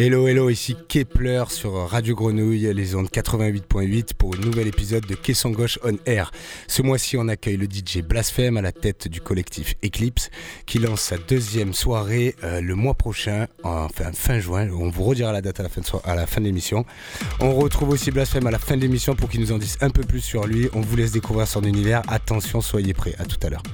Hello, hello, ici Kepler sur Radio Grenouille, les ondes 88.8 pour un nouvel épisode de Caisson Gauche On Air? Ce mois-ci, on accueille le DJ Blasphème à la tête du collectif Eclipse qui lance sa deuxième soirée euh, le mois prochain, enfin fin juin. On vous redira la date à la fin de, à la fin de l'émission. On retrouve aussi Blasphème à la fin de l'émission pour qu'il nous en dise un peu plus sur lui. On vous laisse découvrir son univers. Attention, soyez prêts. À tout à l'heure.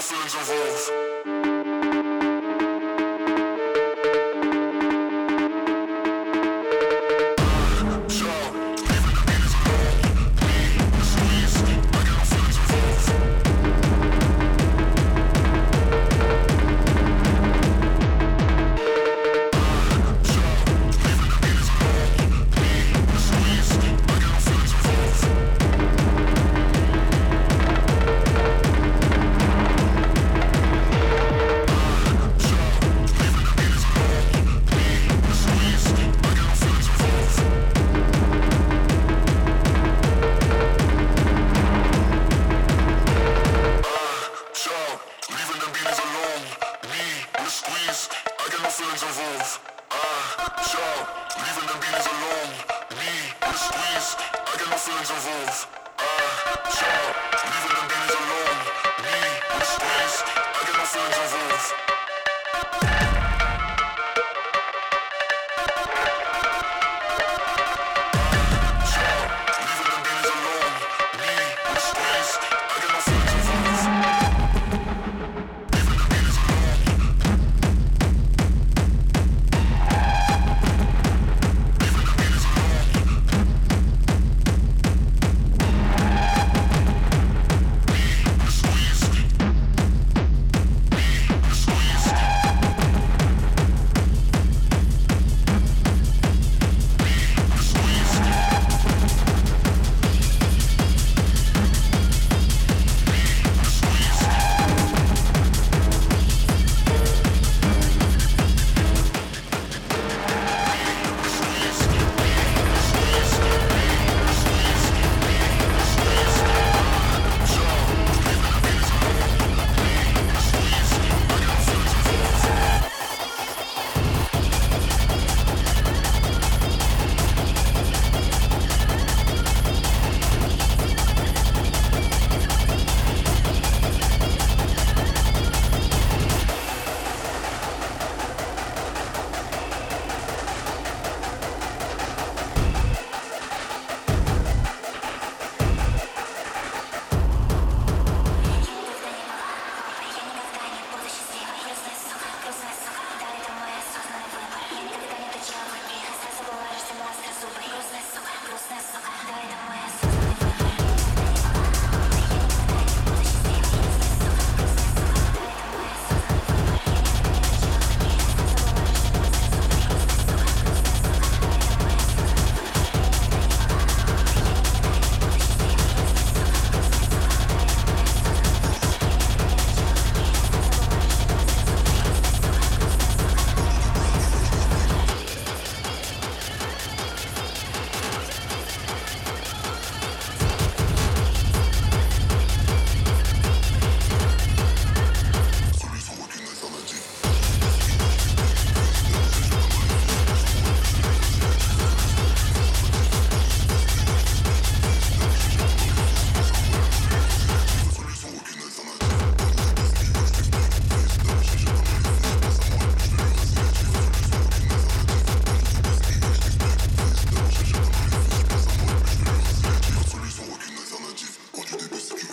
conversações envolve.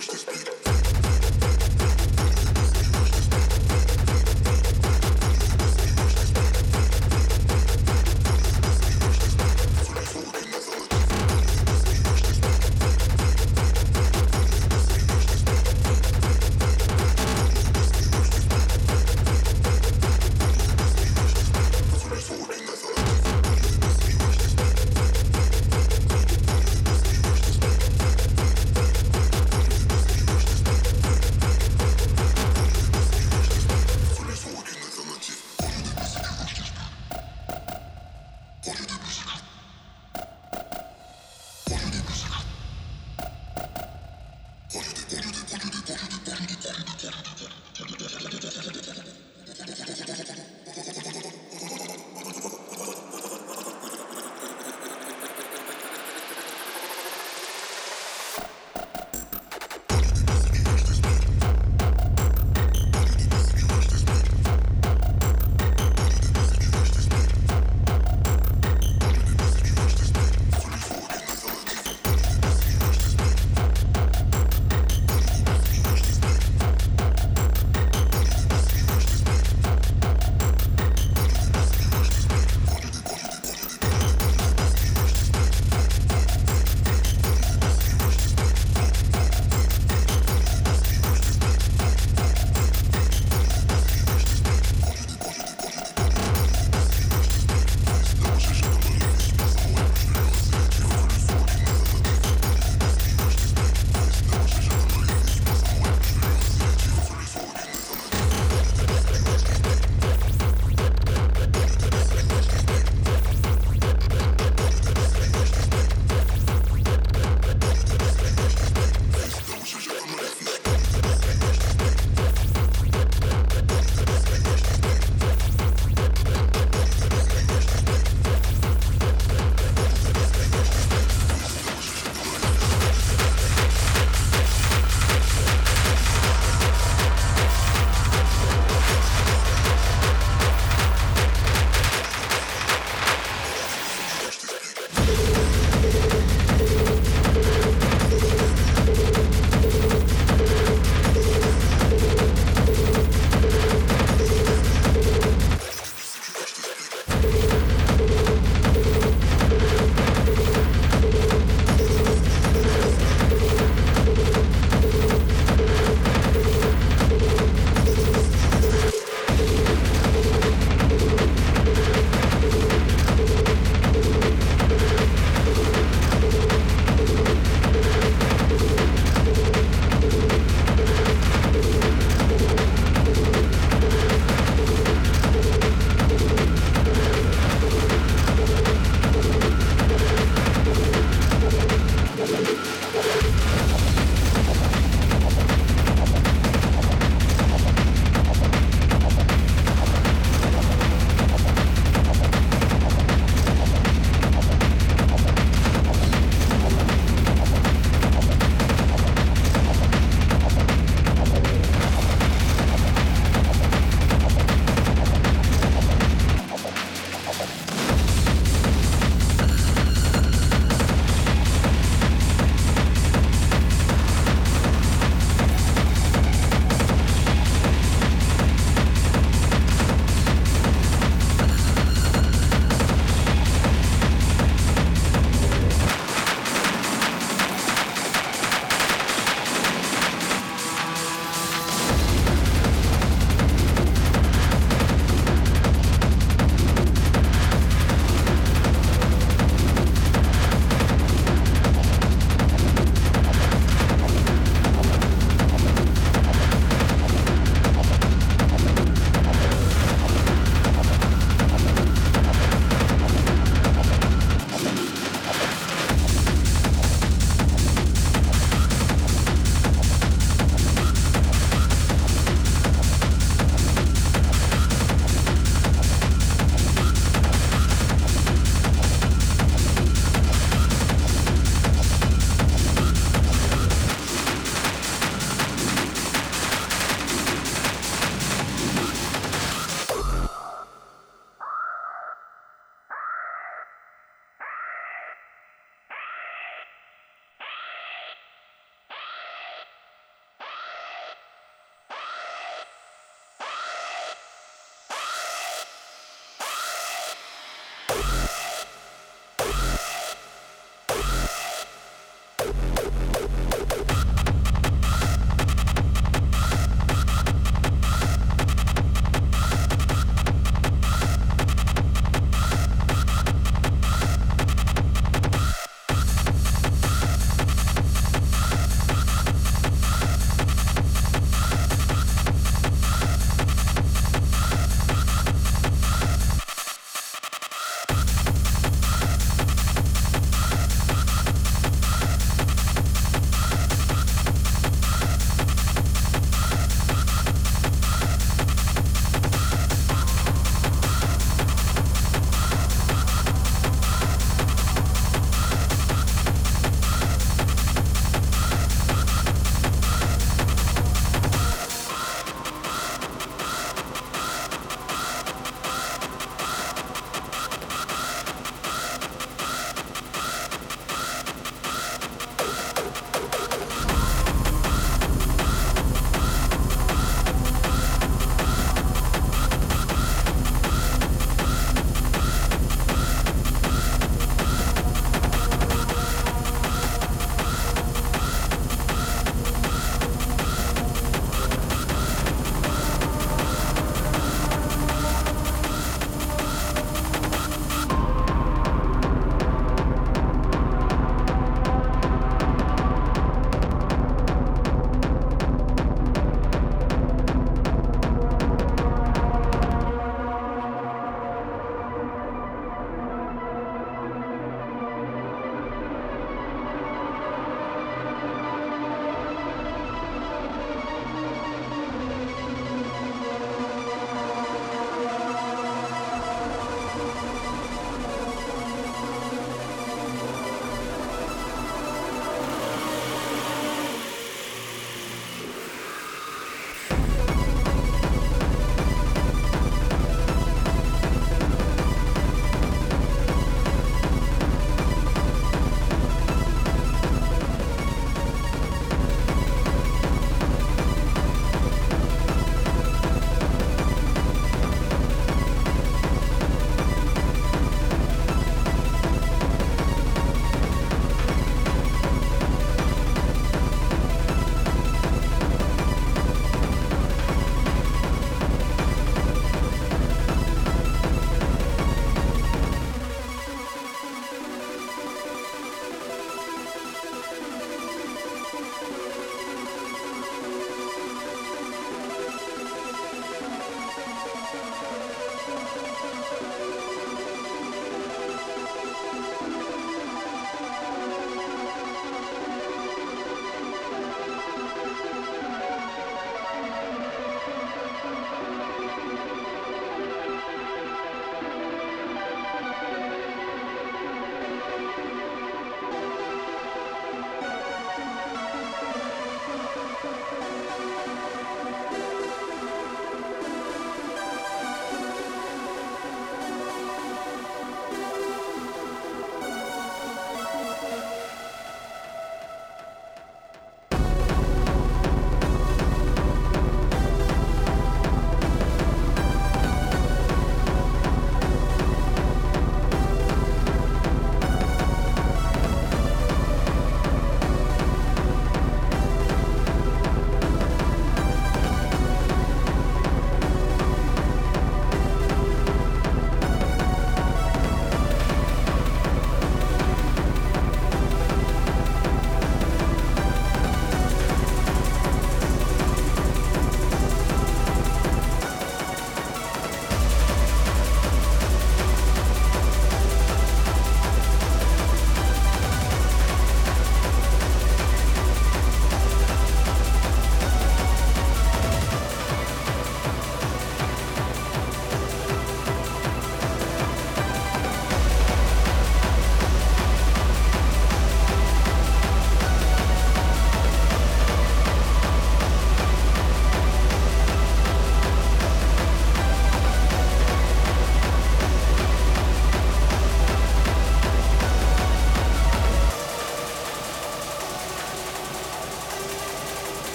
push this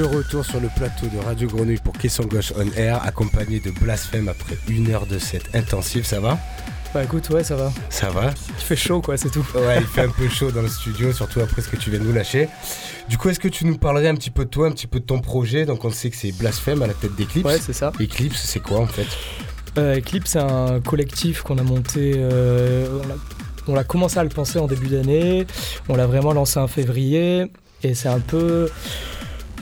De retour sur le plateau de Radio Grenouille pour Question Gauche On Air, accompagné de Blasphème après une heure de set intensive, ça va? Bah écoute, ouais, ça va. Ça va? Il fait chaud, quoi, c'est tout. Ouais, il fait un peu chaud dans le studio, surtout après ce que tu viens de nous lâcher. Du coup, est-ce que tu nous parlerais un petit peu de toi, un petit peu de ton projet? Donc, on sait que c'est Blasphème à la tête d'Eclipse. Ouais, c'est ça. Eclipse, c'est quoi en fait? Euh, Eclipse, c'est un collectif qu'on a monté. Euh, on, a, on a commencé à le penser en début d'année. On l'a vraiment lancé en février. Et c'est un peu.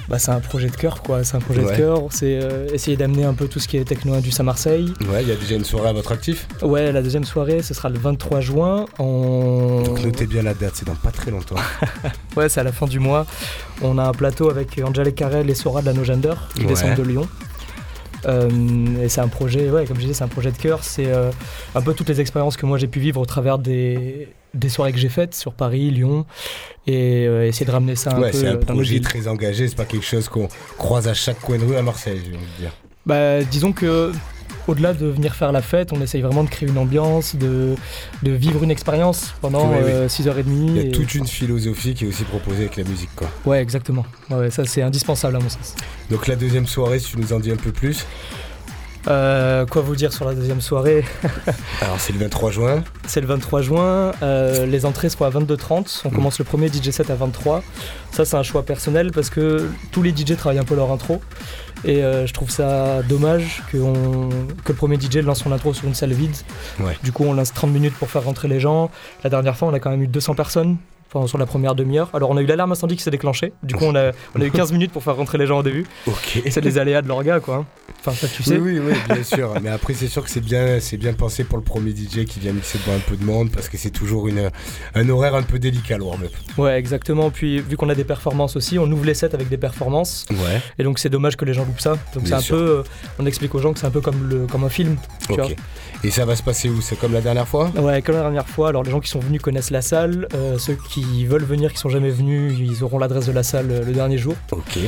Bah, c'est un projet de cœur, quoi. C'est un projet Ouais. de cœur. C'est euh, essayer d'amener un peu tout ce qui est techno indus à Marseille. Ouais, il y a déjà une soirée à votre actif? Ouais, la deuxième soirée, ce sera le 23 juin. Donc, notez bien la date, c'est dans pas très longtemps. Ouais, c'est à la fin du mois. On a un plateau avec Angela Carrel et Sora de la No Gender qui Ouais. descendent de Lyon. Euh, et c'est un projet, ouais, comme je disais, c'est un projet de cœur. C'est euh, un peu toutes les expériences que moi j'ai pu vivre au travers des, des soirées que j'ai faites sur Paris, Lyon, et euh, essayer de ramener ça un ouais, peu c'est un projet très engagé, c'est pas quelque chose qu'on croise à chaque coin de rue à Marseille, je vous dire. Bah, disons que au-delà de venir faire la fête, on essaye vraiment de créer une ambiance, de, de vivre une expérience pendant Oui, oui. euh, 6h30. Il y a et- toute une philosophie qui est aussi proposée avec la musique, quoi. Ouais, exactement. Ouais, ça c'est indispensable à mon sens. Donc, la deuxième soirée, si tu nous en dis un peu plus. Euh, quoi vous dire sur la deuxième soirée Alors, c'est le 23 juin. C'est le 23 juin, euh, les entrées seront à 22h30, on Mm. commence le premier DJ set à 23. Ça c'est un choix personnel parce que tous les DJ travaillent un peu leur intro et euh, je trouve ça dommage que, on- que le premier DJ lance son intro sur une salle vide. Ouais. Du coup on lance 30 minutes pour faire rentrer les gens. La dernière fois on a quand même eu 200 personnes sur la première demi-heure. Alors on a eu l'alarme incendie qui s'est déclenchée, du coup on a, on a eu 15 minutes pour faire rentrer les gens au début. Ok. Et c'est les aléas de l'orga quoi. Enfin ça tu sais. Oui, oui, oui, bien sûr. Mais après, c'est sûr que c'est bien, c'est bien pensé pour le premier DJ qui vient mixer devant un peu de monde parce que c'est toujours une, un horaire un peu délicat, le warm-up. Ouais exactement, puis vu qu'on a des performances aussi, on ouvre les sets avec des performances. Ouais. Et donc c'est dommage que les gens loupent ça. Donc c'est un sûr. peu, euh, on explique aux gens que c'est un peu comme, le, comme un film. Tu. Et ça va se passer où? C'est comme la dernière fois? Ouais, comme la dernière fois. Alors les gens qui sont venus connaissent la salle. Euh, ceux qui veulent venir, qui sont jamais venus, ils auront l'adresse de la salle euh, le dernier jour. Ok.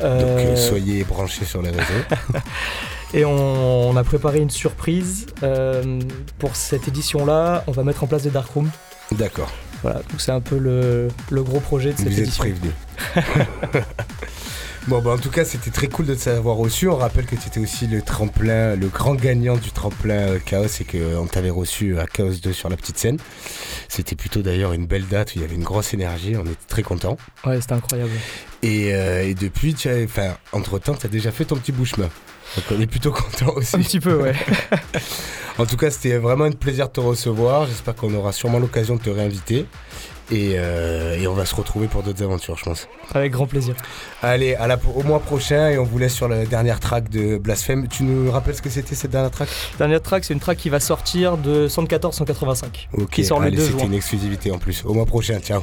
Donc, euh, soyez branchés sur les réseaux. Et on, on a préparé une surprise euh, pour cette édition-là. On va mettre en place des dark rooms. D'accord. Voilà, donc c'est un peu le, le gros projet de cette Vous êtes édition. bon, bah, en tout cas, c'était très cool de t'avoir reçu. On rappelle que tu étais aussi le tremplin, le grand gagnant du tremplin euh, Chaos et qu'on t'avait reçu à Chaos 2 sur la petite scène. C'était plutôt d'ailleurs une belle date où il y avait une grosse énergie. On était très contents. Ouais, c'était incroyable. Et, euh, et depuis, tu as, enfin, entre temps, tu as déjà fait ton petit bout chemin. Donc on est plutôt content aussi. Un petit peu, ouais. En tout cas, c'était vraiment un plaisir de te recevoir. J'espère qu'on aura sûrement l'occasion de te réinviter. Et, euh, et on va se retrouver pour d'autres aventures, je pense. Avec grand plaisir. Allez, à la, au mois prochain et on vous laisse sur la dernière track de Blasphème. Tu nous rappelles ce que c'était cette dernière track? Dernière track, c'est une track qui va sortir de 114-185. Ok, Qui sort le allez, 2 c'était une exclusivité en plus. Au mois prochain, ciao.